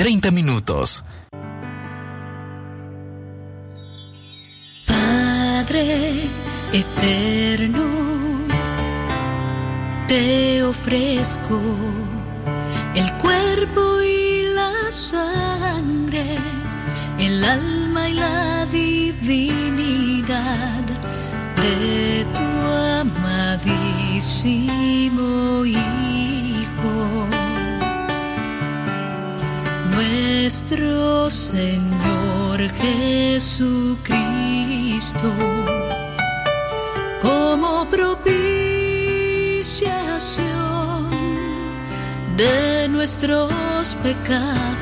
30 minutos. Padre eterno, te ofrezco el cuerpo y la sangre, el alma y la divinidad de tu amadísimo Hijo, nuestro Señor Jesucristo, como propiciación de nuestros pecados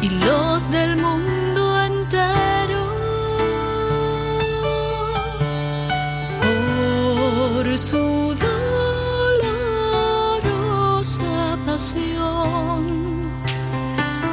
y los del mundo entero. Por su dolorosa pasión,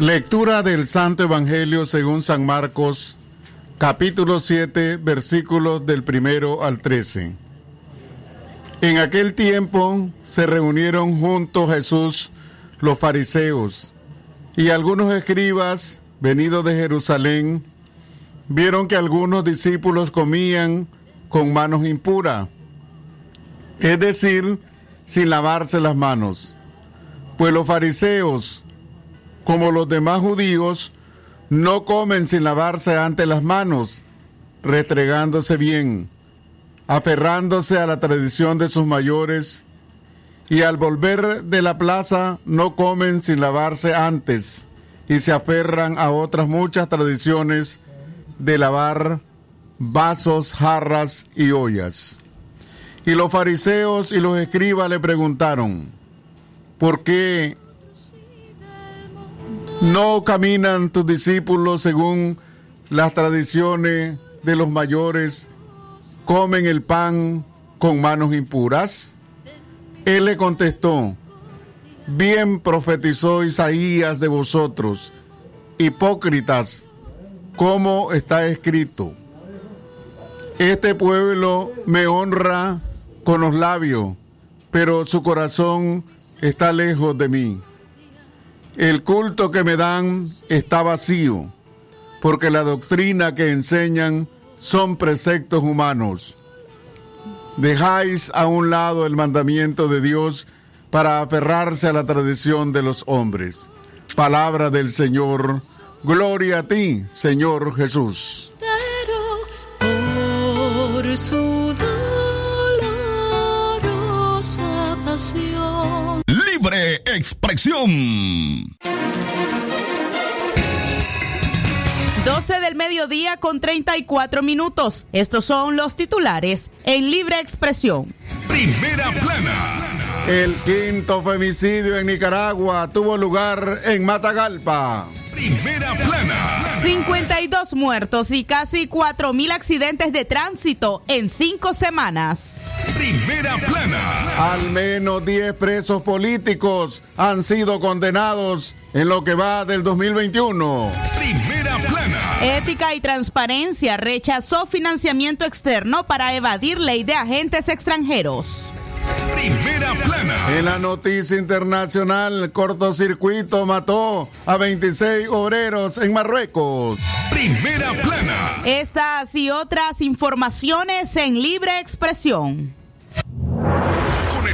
Lectura del Santo Evangelio según San Marcos, capítulo 7, versículos del primero al 13. En aquel tiempo se reunieron junto a Jesús los fariseos y algunos escribas venidos de Jerusalén vieron que algunos discípulos comían con manos impuras, es decir, sin lavarse las manos. Pues los fariseos, como los demás judíos, no comen sin lavarse antes las manos, restregándose bien, aferrándose a la tradición de sus mayores, y al volver de la plaza no comen sin lavarse antes, y se aferran a otras muchas tradiciones de lavar vasos, jarras y ollas. Y los fariseos y los escribas le preguntaron, ¿por qué no caminan tus discípulos según las tradiciones de los mayores? ¿Comen el pan con manos impuras? Él le contestó, bien profetizó Isaías de vosotros, hipócritas, como está escrito. Este pueblo me honra con los labios, pero su corazón está lejos de mí. El culto que me dan está vacío, porque la doctrina que enseñan son preceptos humanos. Dejáis a un lado el mandamiento de Dios para aferrarse a la tradición de los hombres. Palabra del Señor. Gloria a ti, Señor Jesús. Expresión. 12 del mediodía con 34 minutos. Estos son los titulares en libre expresión. Primera plana. El quinto femicidio en Nicaragua tuvo lugar en Matagalpa. Primera plana. 52 muertos y casi 4 mil accidentes de tránsito en cinco semanas. Primera plana. Al menos 10 presos políticos han sido condenados en lo que va del 2021. Primera plana. Ética y Transparencia rechazó financiamiento externo para evadir ley de agentes extranjeros. Primera plana. En la noticia internacional, cortocircuito mató a 26 obreros en Marruecos. Primera plana. Estas y otras informaciones en libre expresión.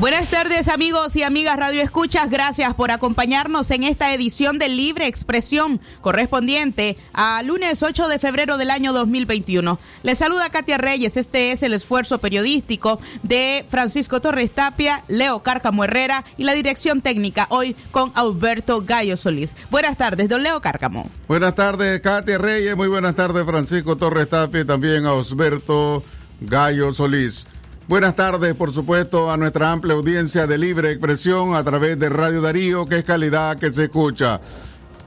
Buenas tardes amigos y amigas Radio Escuchas, gracias por acompañarnos en esta edición de Libre Expresión correspondiente a lunes 8 de febrero del año 2021. Les saluda Katia Reyes, este es el esfuerzo periodístico de Francisco Torres Tapia, Leo Cárcamo Herrera y la dirección técnica hoy con Alberto Gallo Solís. Buenas tardes, don Leo Cárcamo. Buenas tardes Katia Reyes, muy buenas tardes Francisco Torres Tapia y también a Alberto Gallo Solís. Buenas tardes, por supuesto, a nuestra amplia audiencia de libre expresión a través de Radio Darío, que es calidad que se escucha.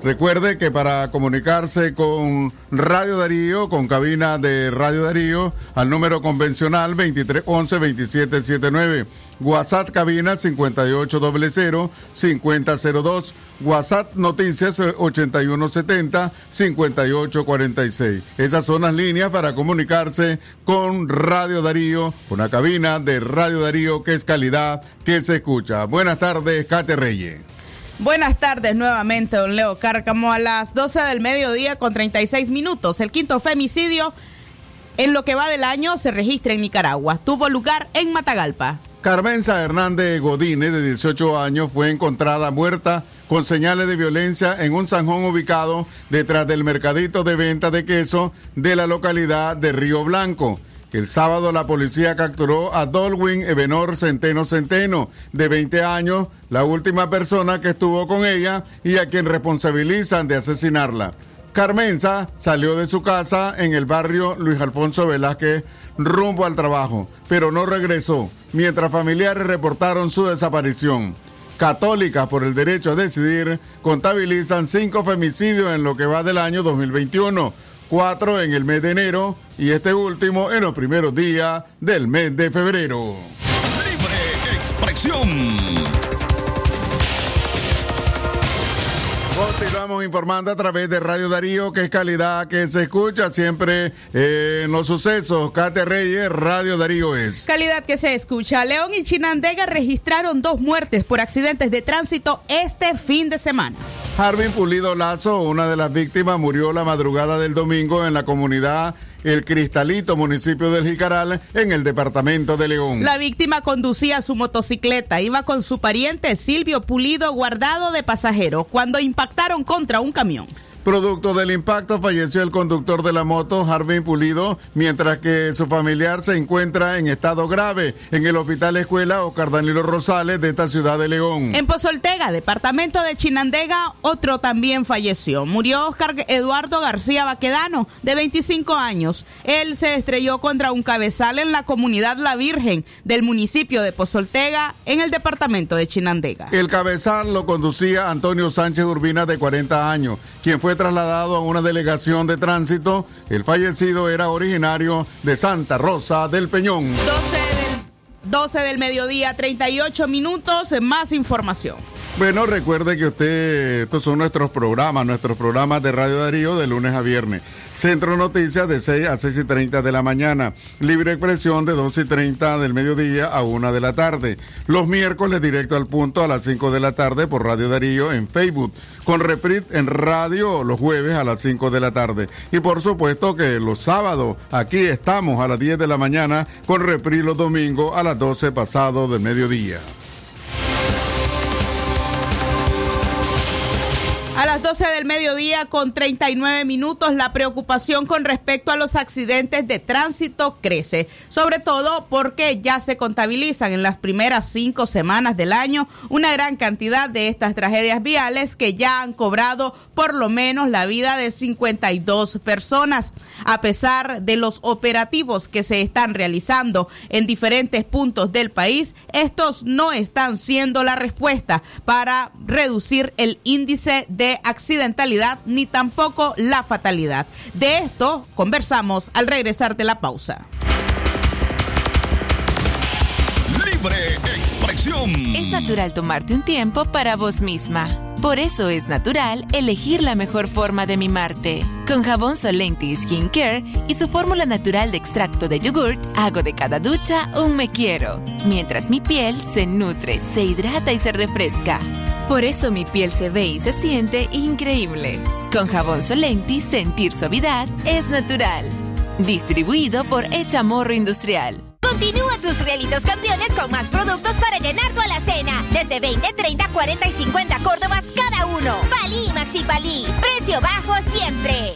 Recuerde que para comunicarse con Radio Darío, con cabina de Radio Darío, al número convencional 2311-2779, WhatsApp cabina 5800-5002, WhatsApp noticias 8170-5846. Esas son las líneas para comunicarse con Radio Darío, una cabina de Radio Darío que es calidad que se escucha. Buenas tardes, Kate Reyes. Buenas tardes nuevamente, don Leo Cárcamo. A las 12 del mediodía con 36 minutos, el quinto femicidio en lo que va del año se registra en Nicaragua. Tuvo lugar en Matagalpa. Carmenza Hernández Godine, de 18 años, fue encontrada muerta con señales de violencia en un zanjón ubicado detrás del mercadito de venta de queso de la localidad de Río Blanco. El sábado la policía capturó a Dolwin Ebenor Centeno Centeno, de 20 años, la última persona que estuvo con ella y a quien responsabilizan de asesinarla. Carmenza salió de su casa en el barrio Luis Alfonso Velázquez rumbo al trabajo, pero no regresó, mientras familiares reportaron su desaparición. Católicas por el derecho a decidir contabilizan cinco femicidios en lo que va del año 2021 cuatro en el mes de enero y este último en los primeros días del mes de febrero. Libre expresión. Continuamos informando a través de Radio Darío, que es calidad que se escucha siempre en los sucesos. Cate Reyes, Radio Darío es. Calidad que se escucha. León y Chinandega registraron dos muertes por accidentes de tránsito este fin de semana. Harvin Pulido Lazo, una de las víctimas, murió la madrugada del domingo en la comunidad el Cristalito, municipio del Jicaral, en el departamento de León. La víctima conducía su motocicleta, iba con su pariente Silvio Pulido guardado de pasajero cuando impactaron contra un camión. Producto del impacto falleció el conductor de la moto, Harvey Pulido, mientras que su familiar se encuentra en estado grave en el Hospital Escuela Oscar Danilo Rosales de esta ciudad de León. En Pozoltega, departamento de Chinandega, otro también falleció. Murió Oscar Eduardo García Baquedano, de 25 años. Él se estrelló contra un cabezal en la comunidad La Virgen del municipio de Pozoltega, en el departamento de Chinandega. El cabezal lo conducía Antonio Sánchez Urbina, de 40 años, quien fue trasladado a una delegación de tránsito. El fallecido era originario de Santa Rosa del Peñón. 12 del, 12 del mediodía, 38 minutos, más información. Bueno, recuerde que usted, estos son nuestros programas, nuestros programas de Radio Darío de lunes a viernes. Centro Noticias de 6 a 6 y 30 de la mañana. Libre Expresión de 12 y 30 del mediodía a 1 de la tarde. Los miércoles directo al punto a las 5 de la tarde por Radio Darío en Facebook. Con reprit en radio los jueves a las 5 de la tarde. Y por supuesto que los sábados aquí estamos a las 10 de la mañana con reprit los domingos a las 12 pasado del mediodía. A las 12 del mediodía con 39 minutos la preocupación con respecto a los accidentes de tránsito crece, sobre todo porque ya se contabilizan en las primeras cinco semanas del año una gran cantidad de estas tragedias viales que ya han cobrado por lo menos la vida de 52 personas. A pesar de los operativos que se están realizando en diferentes puntos del país, estos no están siendo la respuesta para reducir el índice de accidentalidad ni tampoco la fatalidad. De esto conversamos al regresar de la pausa. Libre expresión. Es natural tomarte un tiempo para vos misma. Por eso es natural elegir la mejor forma de mimarte. Con jabón Solenti Skin Care y su fórmula natural de extracto de yogurt, hago de cada ducha un me quiero, mientras mi piel se nutre, se hidrata y se refresca. Por eso mi piel se ve y se siente increíble. Con jabón Solenti, sentir suavidad es natural. Distribuido por Echamorro Industrial. Continúa tus realitos campeones con más productos para llenar tu alacena. Desde 20, 30, 40 y 50 Córdobas cada uno. Palí Maxi Palí. Precio bajo siempre.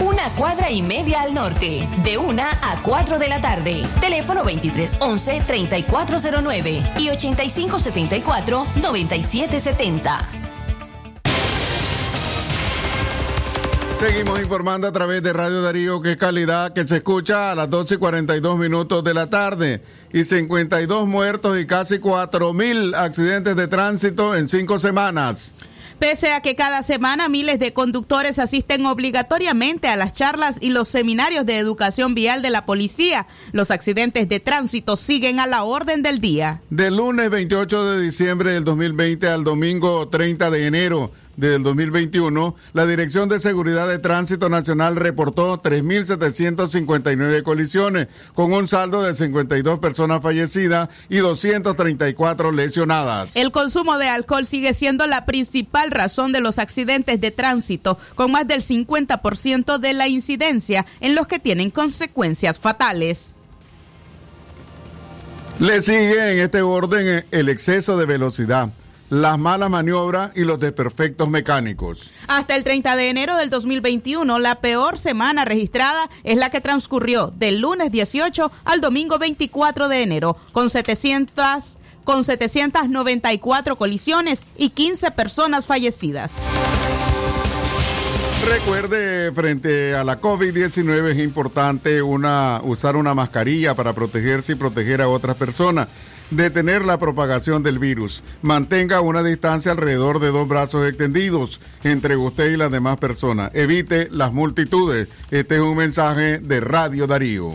una cuadra y media al norte, de 1 a 4 de la tarde. Teléfono 2311-3409 y 8574-9770. Seguimos informando a través de Radio Darío que calidad que se escucha a las 12 y 42 minutos de la tarde y 52 muertos y casi 4 mil accidentes de tránsito en cinco semanas. Pese a que cada semana miles de conductores asisten obligatoriamente a las charlas y los seminarios de educación vial de la policía, los accidentes de tránsito siguen a la orden del día. Del lunes 28 de diciembre del 2020 al domingo 30 de enero del 2021, la Dirección de Seguridad de Tránsito Nacional reportó 3.759 colisiones, con un saldo de 52 personas fallecidas y 234 lesionadas. El consumo de alcohol sigue siendo la principal razón de los accidentes de tránsito, con más del 50% de la incidencia en los que tienen consecuencias fatales. Le sigue en este orden el exceso de velocidad las malas maniobras y los desperfectos mecánicos. Hasta el 30 de enero del 2021, la peor semana registrada es la que transcurrió del lunes 18 al domingo 24 de enero, con 700 con 794 colisiones y 15 personas fallecidas. Recuerde, frente a la COVID-19 es importante una, usar una mascarilla para protegerse y proteger a otras personas detener la propagación del virus. Mantenga una distancia alrededor de dos brazos extendidos entre usted y las demás personas. Evite las multitudes. Este es un mensaje de Radio Darío.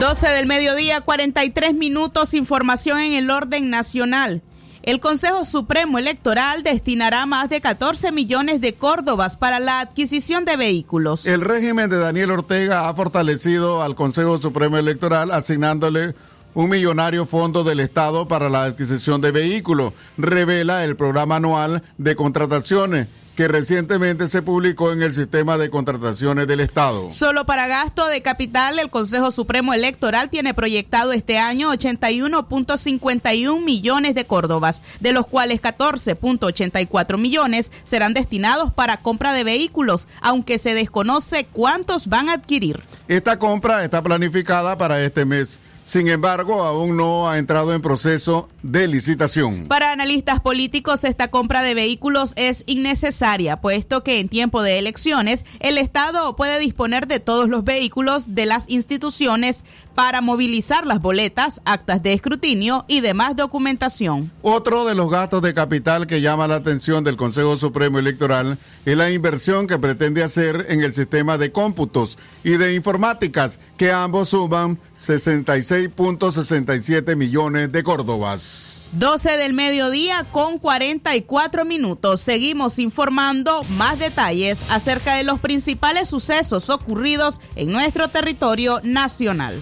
12 del mediodía, 43 minutos, información en el orden nacional. El Consejo Supremo Electoral destinará más de 14 millones de córdobas para la adquisición de vehículos. El régimen de Daniel Ortega ha fortalecido al Consejo Supremo Electoral asignándole un millonario fondo del Estado para la adquisición de vehículos, revela el programa anual de contrataciones que recientemente se publicó en el sistema de contrataciones del Estado. Solo para gasto de capital, el Consejo Supremo Electoral tiene proyectado este año 81.51 millones de córdobas, de los cuales 14.84 millones serán destinados para compra de vehículos, aunque se desconoce cuántos van a adquirir. Esta compra está planificada para este mes sin embargo, aún no ha entrado en proceso de licitación. Para analistas políticos, esta compra de vehículos es innecesaria, puesto que en tiempo de elecciones el Estado puede disponer de todos los vehículos de las instituciones para movilizar las boletas, actas de escrutinio y demás documentación. Otro de los gastos de capital que llama la atención del Consejo Supremo Electoral es la inversión que pretende hacer en el sistema de cómputos y de informáticas, que ambos suman 66.67 millones de córdobas. 12 del mediodía con 44 minutos. Seguimos informando más detalles acerca de los principales sucesos ocurridos en nuestro territorio nacional.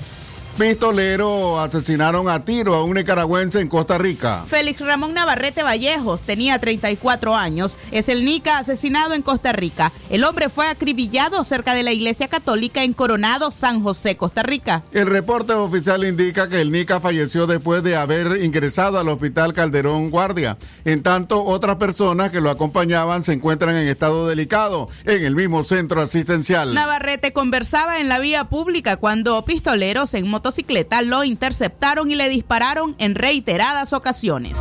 Pistolero asesinaron a tiro a un nicaragüense en Costa Rica. Félix Ramón Navarrete Vallejos tenía 34 años. Es el Nica asesinado en Costa Rica. El hombre fue acribillado cerca de la iglesia católica en Coronado, San José, Costa Rica. El reporte oficial indica que el Nica falleció después de haber ingresado al hospital Calderón Guardia. En tanto, otras personas que lo acompañaban se encuentran en estado delicado en el mismo centro asistencial. Navarrete conversaba en la vía pública cuando pistoleros en moto motocicleta lo interceptaron y le dispararon en reiteradas ocasiones.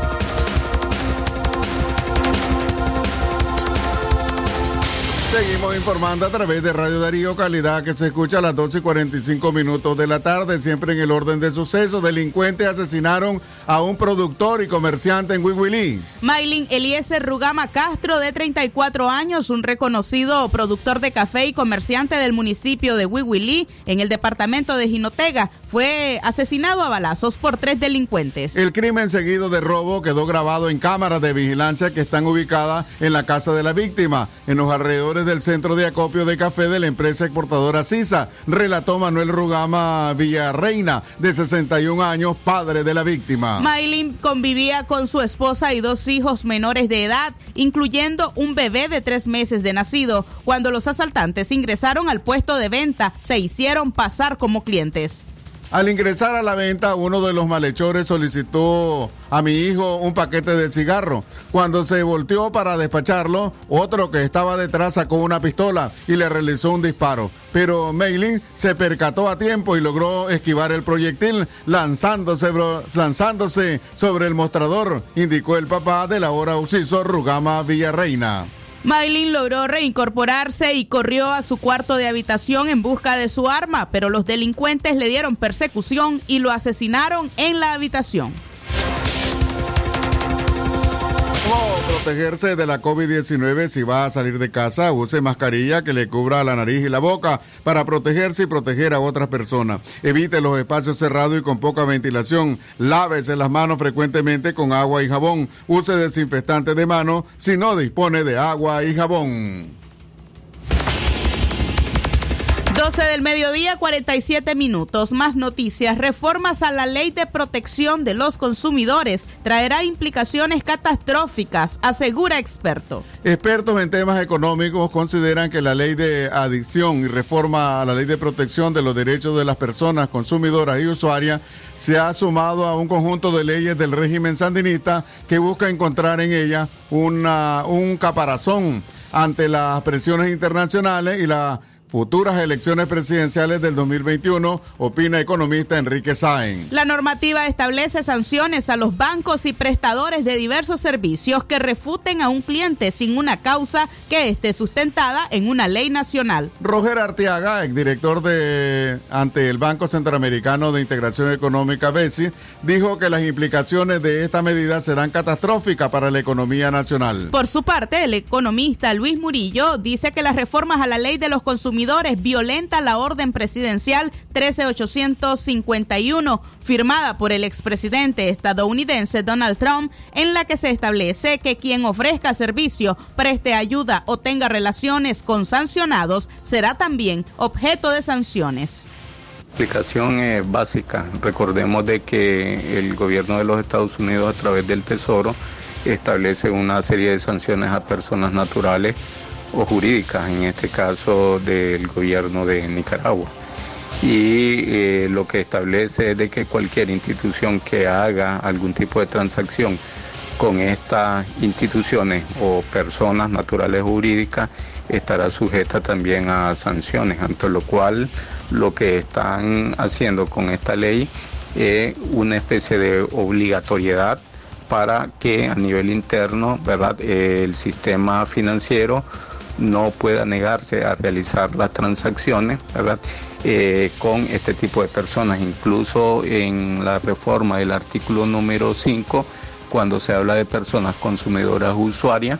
Seguimos informando a través de Radio Darío Calidad que se escucha a las 12 y 45 minutos de la tarde, siempre en el orden de suceso. Delincuentes asesinaron a un productor y comerciante en Wiwili. Maylin Eliezer Rugama Castro, de 34 años, un reconocido productor de café y comerciante del municipio de Wiwili, en el departamento de Jinotega, fue asesinado a balazos por tres delincuentes. El crimen seguido de robo quedó grabado en cámaras de vigilancia que están ubicadas en la casa de la víctima, en los alrededores del centro de acopio de café de la empresa exportadora CISA, relató Manuel Rugama Villarreina, de 61 años, padre de la víctima. Maylin convivía con su esposa y dos hijos menores de edad, incluyendo un bebé de tres meses de nacido. Cuando los asaltantes ingresaron al puesto de venta, se hicieron pasar como clientes. Al ingresar a la venta, uno de los malhechores solicitó a mi hijo un paquete de cigarro. Cuando se volteó para despacharlo, otro que estaba detrás sacó una pistola y le realizó un disparo. Pero Meilin se percató a tiempo y logró esquivar el proyectil lanzándose, lanzándose sobre el mostrador, indicó el papá de la hora Uciso Rugama Villarreina. Maylin logró reincorporarse y corrió a su cuarto de habitación en busca de su arma, pero los delincuentes le dieron persecución y lo asesinaron en la habitación. Protegerse de la COVID-19 si va a salir de casa, use mascarilla que le cubra la nariz y la boca para protegerse y proteger a otras personas. Evite los espacios cerrados y con poca ventilación. Lávese las manos frecuentemente con agua y jabón. Use desinfectante de mano si no dispone de agua y jabón. 12 del mediodía, 47 minutos. Más noticias. Reformas a la ley de protección de los consumidores traerá implicaciones catastróficas, asegura experto. Expertos en temas económicos consideran que la ley de adicción y reforma a la ley de protección de los derechos de las personas consumidoras y usuarias se ha sumado a un conjunto de leyes del régimen sandinista que busca encontrar en ella una, un caparazón ante las presiones internacionales y la futuras elecciones presidenciales del 2021, opina economista Enrique Sáenz. La normativa establece sanciones a los bancos y prestadores de diversos servicios que refuten a un cliente sin una causa que esté sustentada en una ley nacional. Roger Arteaga, exdirector de ante el Banco Centroamericano de Integración Económica BESI, dijo que las implicaciones de esta medida serán catastróficas para la economía nacional. Por su parte, el economista Luis Murillo dice que las reformas a la ley de los consumidores violenta la orden presidencial 13851 firmada por el expresidente estadounidense Donald Trump en la que se establece que quien ofrezca servicio, preste ayuda o tenga relaciones con sancionados será también objeto de sanciones explicación es básica. Recordemos de que el gobierno de los Estados Unidos a través del Tesoro establece una serie de sanciones a personas naturales o jurídicas, en este caso del gobierno de Nicaragua. Y eh, lo que establece es de que cualquier institución que haga algún tipo de transacción con estas instituciones o personas naturales jurídicas estará sujeta también a sanciones, ante lo cual lo que están haciendo con esta ley es una especie de obligatoriedad para que a nivel interno ¿verdad? el sistema financiero no pueda negarse a realizar las transacciones ¿verdad? Eh, con este tipo de personas. Incluso en la reforma del artículo número 5, cuando se habla de personas consumidoras usuarias,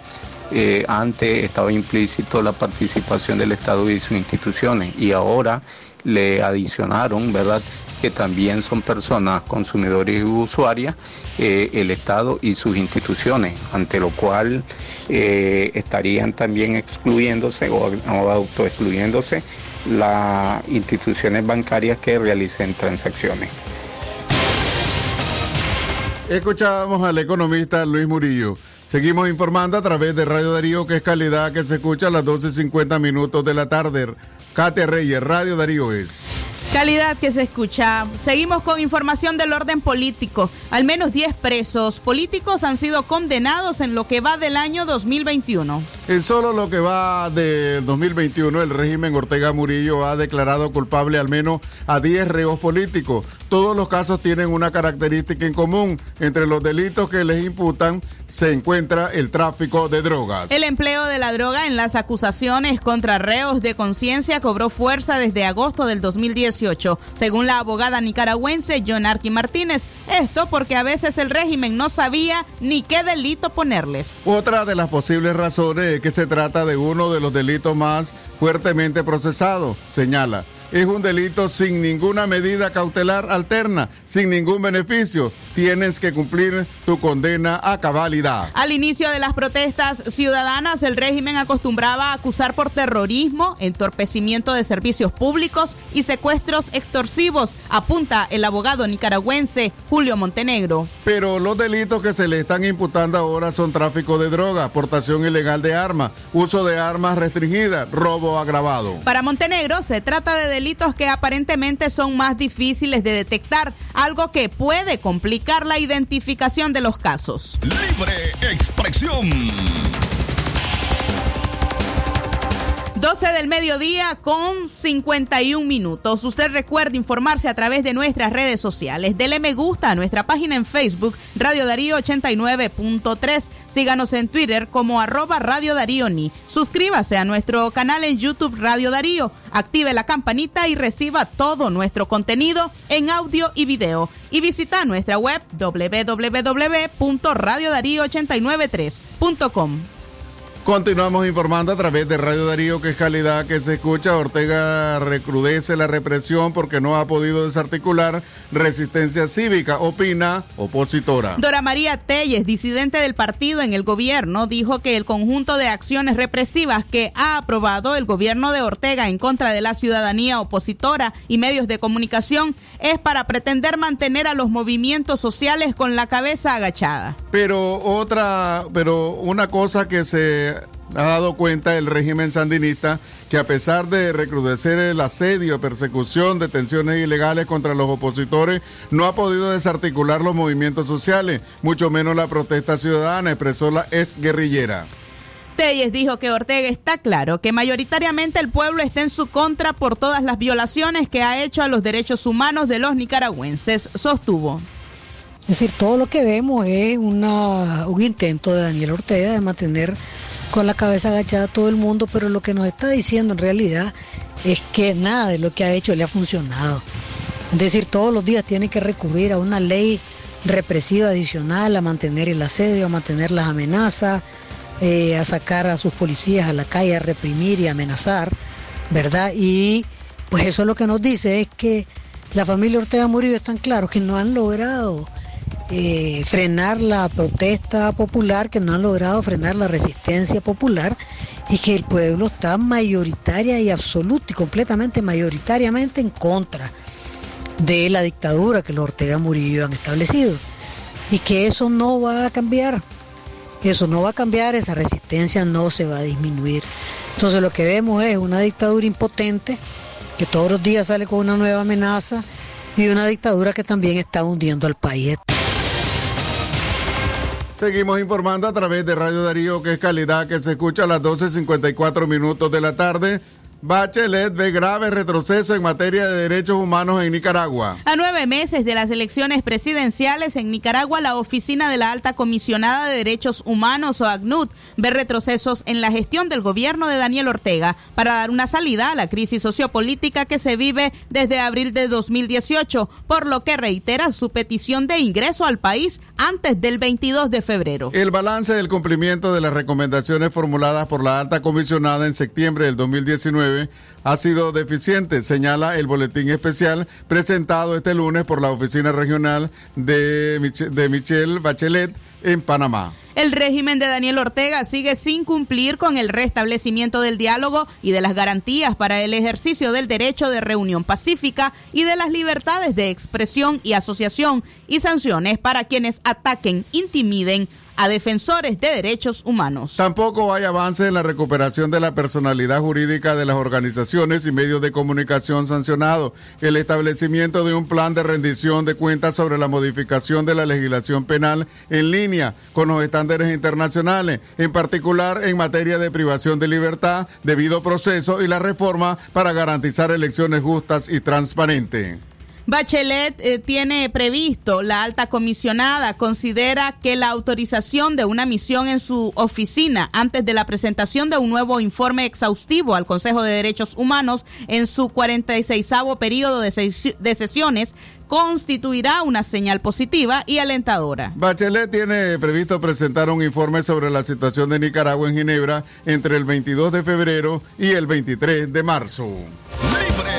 eh, antes estaba implícito la participación del Estado y sus instituciones y ahora le adicionaron, ¿verdad? Que también son personas consumidores y usuarias, eh, el Estado y sus instituciones, ante lo cual eh, estarían también excluyéndose o, autoexcluyéndose las instituciones bancarias que realicen transacciones. Escuchábamos al economista Luis Murillo. Seguimos informando a través de Radio Darío, que es calidad que se escucha a las 12.50 minutos de la tarde. Katia Reyes, Radio Darío es. Calidad que se escucha. Seguimos con información del orden político. Al menos 10 presos políticos han sido condenados en lo que va del año 2021. En solo lo que va del 2021, el régimen Ortega Murillo ha declarado culpable al menos a 10 reos políticos. Todos los casos tienen una característica en común. Entre los delitos que les imputan se encuentra el tráfico de drogas. El empleo de la droga en las acusaciones contra reos de conciencia cobró fuerza desde agosto del 2018, según la abogada nicaragüense John Arqui Martínez. Esto porque a veces el régimen no sabía ni qué delito ponerles. Otra de las posibles razones es que se trata de uno de los delitos más fuertemente procesados, señala es un delito sin ninguna medida cautelar alterna, sin ningún beneficio. Tienes que cumplir tu condena a cabalidad. Al inicio de las protestas ciudadanas, el régimen acostumbraba a acusar por terrorismo, entorpecimiento de servicios públicos y secuestros extorsivos, apunta el abogado nicaragüense Julio Montenegro. Pero los delitos que se le están imputando ahora son tráfico de droga, portación ilegal de armas, uso de armas restringidas, robo agravado. Para Montenegro se trata de delitos que aparentemente son más difíciles de detectar, algo que puede complicar la identificación de los casos. Libre expresión. 12 del mediodía con 51 minutos. Usted recuerde informarse a través de nuestras redes sociales. Dele me gusta a nuestra página en Facebook, Radio Darío 89.3. Síganos en Twitter como arroba Radio Darío Ni. Suscríbase a nuestro canal en YouTube Radio Darío. Active la campanita y reciba todo nuestro contenido en audio y video. Y visita nuestra web www.radiodarío893.com. Continuamos informando a través de Radio Darío, que es calidad que se escucha. Ortega recrudece la represión porque no ha podido desarticular resistencia cívica, opina opositora. Dora María Telles, disidente del partido en el gobierno, dijo que el conjunto de acciones represivas que ha aprobado el gobierno de Ortega en contra de la ciudadanía opositora y medios de comunicación es para pretender mantener a los movimientos sociales con la cabeza agachada. Pero otra, pero una cosa que se ha dado cuenta el régimen sandinista que a pesar de recrudecer el asedio, persecución, detenciones ilegales contra los opositores, no ha podido desarticular los movimientos sociales, mucho menos la protesta ciudadana, expresó la ex guerrillera. Telles dijo que Ortega está claro que mayoritariamente el pueblo está en su contra por todas las violaciones que ha hecho a los derechos humanos de los nicaragüenses, sostuvo. Es decir, todo lo que vemos es un intento de Daniel Ortega de mantener con la cabeza agachada a todo el mundo, pero lo que nos está diciendo en realidad es que nada de lo que ha hecho le ha funcionado. Es decir, todos los días tiene que recurrir a una ley represiva adicional, a mantener el asedio, a mantener las amenazas, eh, a sacar a sus policías a la calle a reprimir y amenazar, ¿verdad? Y pues eso lo que nos dice es que la familia Ortega Murillo están claros que no han logrado eh, frenar la protesta popular, que no han logrado frenar la resistencia popular y que el pueblo está mayoritaria y absoluta y completamente mayoritariamente en contra de la dictadura que los Ortega Murillo han establecido y que eso no va a cambiar. Eso no va a cambiar, esa resistencia no se va a disminuir. Entonces lo que vemos es una dictadura impotente que todos los días sale con una nueva amenaza y una dictadura que también está hundiendo al país. Seguimos informando a través de Radio Darío, que es calidad que se escucha a las 12.54 minutos de la tarde. Bachelet ve grave retroceso en materia de derechos humanos en Nicaragua. A nueve meses de las elecciones presidenciales en Nicaragua, la Oficina de la Alta Comisionada de Derechos Humanos, o ACNUD, ve retrocesos en la gestión del gobierno de Daniel Ortega para dar una salida a la crisis sociopolítica que se vive desde abril de 2018, por lo que reitera su petición de ingreso al país antes del 22 de febrero. El balance del cumplimiento de las recomendaciones formuladas por la Alta Comisionada en septiembre del 2019 ha sido deficiente, señala el boletín especial presentado este lunes por la Oficina Regional de, de Michelle Bachelet en Panamá. El régimen de Daniel Ortega sigue sin cumplir con el restablecimiento del diálogo y de las garantías para el ejercicio del derecho de reunión pacífica y de las libertades de expresión y asociación y sanciones para quienes ataquen, intimiden a defensores de derechos humanos. Tampoco hay avance en la recuperación de la personalidad jurídica de las organizaciones y medios de comunicación sancionados, el establecimiento de un plan de rendición de cuentas sobre la modificación de la legislación penal en línea con los estándares internacionales, en particular en materia de privación de libertad, debido proceso y la reforma para garantizar elecciones justas y transparentes. Bachelet eh, tiene previsto, la alta comisionada considera que la autorización de una misión en su oficina antes de la presentación de un nuevo informe exhaustivo al Consejo de Derechos Humanos en su 46 periodo de, de sesiones constituirá una señal positiva y alentadora. Bachelet tiene previsto presentar un informe sobre la situación de Nicaragua en Ginebra entre el 22 de febrero y el 23 de marzo. Libre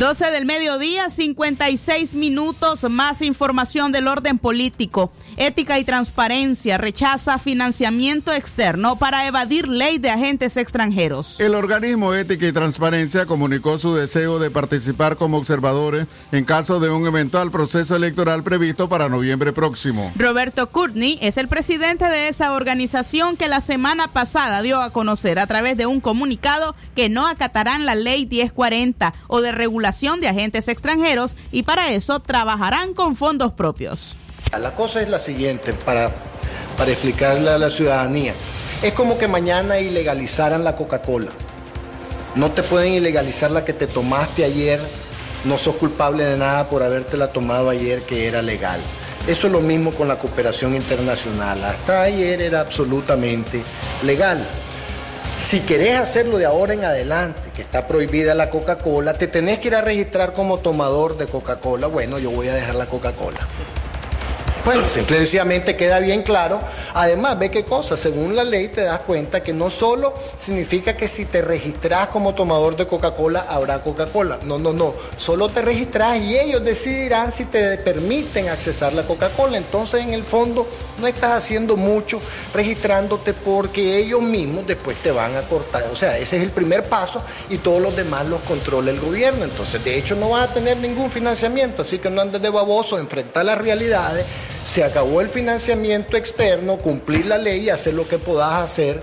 12 del mediodía, 56 minutos, más información del orden político. Ética y Transparencia rechaza financiamiento externo para evadir ley de agentes extranjeros. El organismo Ética y Transparencia comunicó su deseo de participar como observadores en caso de un eventual proceso electoral previsto para noviembre próximo. Roberto Courtney es el presidente de esa organización que la semana pasada dio a conocer a través de un comunicado que no acatarán la ley 1040 o de regulación de agentes extranjeros y para eso trabajarán con fondos propios. La cosa es la siguiente, para, para explicarle a la ciudadanía. Es como que mañana ilegalizaran la Coca-Cola. No te pueden ilegalizar la que te tomaste ayer, no sos culpable de nada por habértela tomado ayer que era legal. Eso es lo mismo con la cooperación internacional. Hasta ayer era absolutamente legal. Si querés hacerlo de ahora en adelante, que está prohibida la Coca-Cola, te tenés que ir a registrar como tomador de Coca-Cola. Bueno, yo voy a dejar la Coca-Cola. Bueno, sencillamente queda bien claro. Además, ve qué cosa, según la ley te das cuenta que no solo significa que si te registras como tomador de Coca-Cola habrá Coca-Cola. No, no, no. Solo te registras y ellos decidirán si te permiten accesar la Coca-Cola. Entonces, en el fondo, no estás haciendo mucho registrándote porque ellos mismos después te van a cortar. O sea, ese es el primer paso y todos los demás los controla el gobierno. Entonces, de hecho, no vas a tener ningún financiamiento. Así que no andes de baboso, enfrentar las realidades se acabó el financiamiento externo, cumplir la ley y hacer lo que puedas hacer.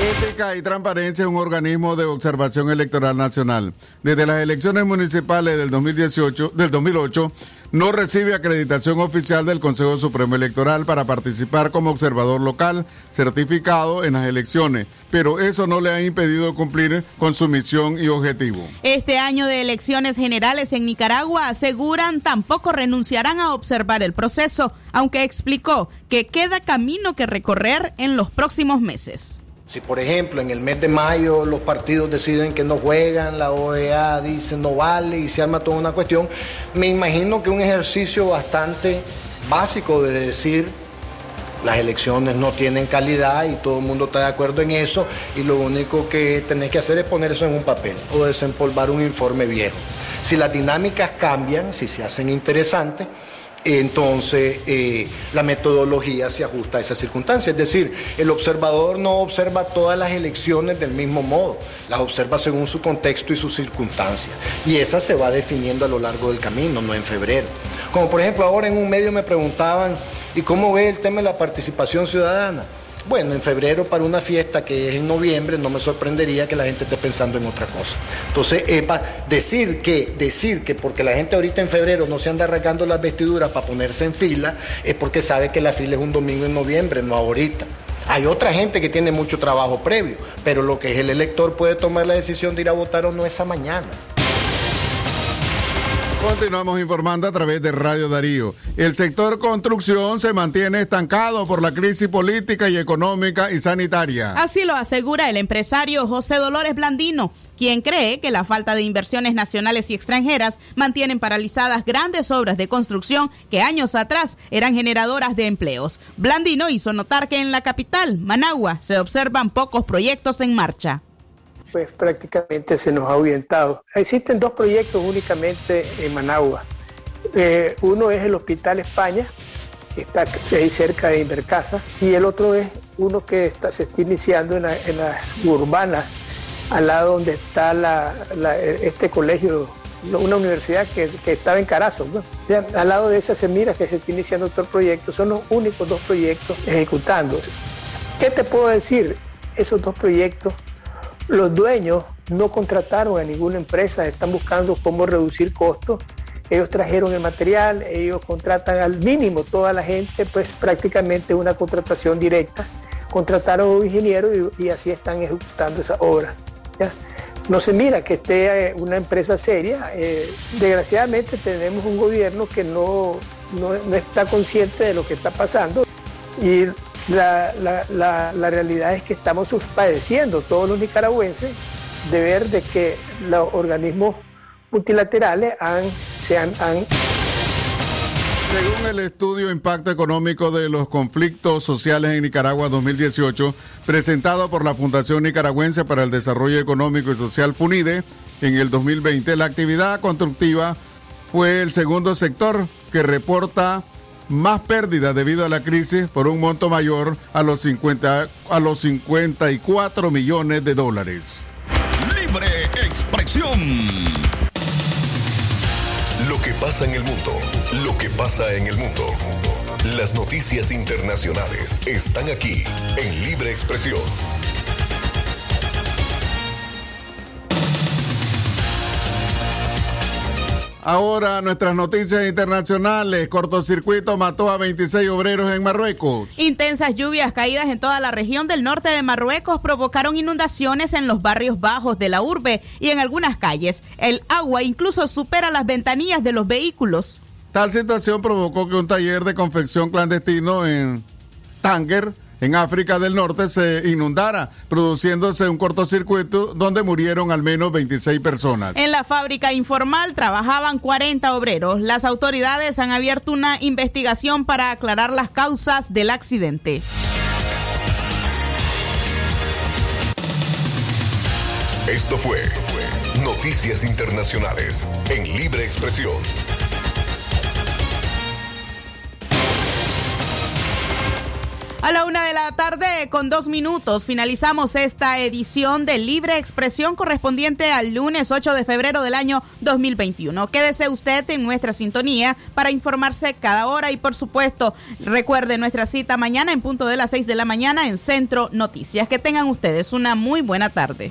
Ética y Transparencia es un organismo de observación electoral nacional. Desde las elecciones municipales del 2018, del 2008, no recibe acreditación oficial del Consejo Supremo Electoral para participar como observador local certificado en las elecciones, pero eso no le ha impedido cumplir con su misión y objetivo. Este año de elecciones generales en Nicaragua aseguran tampoco renunciarán a observar el proceso, aunque explicó que queda camino que recorrer en los próximos meses. Si por ejemplo en el mes de mayo los partidos deciden que no juegan, la OEA dice no vale y se arma toda una cuestión, me imagino que un ejercicio bastante básico de decir las elecciones no tienen calidad y todo el mundo está de acuerdo en eso y lo único que tenés que hacer es poner eso en un papel o desempolvar un informe viejo. Si las dinámicas cambian, si se hacen interesantes, entonces eh, la metodología se ajusta a esa circunstancia. Es decir, el observador no observa todas las elecciones del mismo modo, las observa según su contexto y sus circunstancias. Y esa se va definiendo a lo largo del camino, no en febrero. Como por ejemplo ahora en un medio me preguntaban, ¿y cómo ve el tema de la participación ciudadana? Bueno, en febrero para una fiesta que es en noviembre, no me sorprendería que la gente esté pensando en otra cosa. Entonces, decir que, decir que porque la gente ahorita en febrero no se anda arrancando las vestiduras para ponerse en fila, es porque sabe que la fila es un domingo en noviembre, no ahorita. Hay otra gente que tiene mucho trabajo previo, pero lo que es el elector puede tomar la decisión de ir a votar o no esa mañana. Continuamos informando a través de Radio Darío. El sector construcción se mantiene estancado por la crisis política y económica y sanitaria. Así lo asegura el empresario José Dolores Blandino, quien cree que la falta de inversiones nacionales y extranjeras mantienen paralizadas grandes obras de construcción que años atrás eran generadoras de empleos. Blandino hizo notar que en la capital, Managua, se observan pocos proyectos en marcha pues prácticamente se nos ha ahuyentado. Existen dos proyectos únicamente en Managua. Eh, uno es el Hospital España, que está ahí cerca de Invercasa, y el otro es uno que está, se está iniciando en, las urbanas, al lado donde está este colegio una universidad que, estaba en Carazo. al lado de esa Semira que se está iniciando otro proyecto, son los únicos dos proyectos ejecutando. ¿Qué te puedo decir? Esos dos proyectos, los dueños no contrataron a ninguna empresa, están buscando cómo reducir costos. Ellos trajeron el material, ellos contratan al mínimo toda la gente, pues prácticamente una contratación directa. Contrataron a un ingeniero y, así están ejecutando esa obra. No se mira que esté eh, una empresa seria. Eh, desgraciadamente tenemos un gobierno que no, no, está consciente de lo que está pasando y la, la, la, realidad es que estamos padeciendo todos los nicaragüenses de ver de que los organismos multilaterales han, se han, han según el estudio Impacto Económico de los Conflictos Sociales en Nicaragua 2018, presentado por la Fundación Nicaragüense para el Desarrollo Económico y Social FUNIDE, en el 2020, la actividad constructiva fue el segundo sector que reporta más pérdidas debido a la crisis por un monto mayor a los, 50, a los 54 millones de dólares. Libre expresión. Lo que pasa en el mundo, lo que pasa en el mundo. Las noticias internacionales están aquí en Libre Expresión. Ahora nuestras noticias internacionales. Cortocircuito mató a 26 obreros en Marruecos. Intensas lluvias caídas en toda la región del norte de Marruecos provocaron inundaciones en los barrios bajos de la urbe y en algunas calles. El agua incluso supera las ventanillas de los vehículos. Tal situación provocó que un taller de confección clandestino en Tánger en África del Norte se inundara, produciéndose un cortocircuito donde murieron al menos 26 personas. En la fábrica informal trabajaban 40 obreros. Las autoridades han abierto una investigación para aclarar las causas del accidente. Esto fue Noticias Internacionales en Libre Expresión. Tarde, con dos minutos, finalizamos esta edición de Libre Expresión correspondiente al lunes 8 de febrero del año 2021. Quédese usted en nuestra sintonía para informarse cada hora y, por supuesto, recuerde nuestra cita mañana en punto de las 6 de la mañana en Centro Noticias. Que tengan ustedes una muy buena tarde.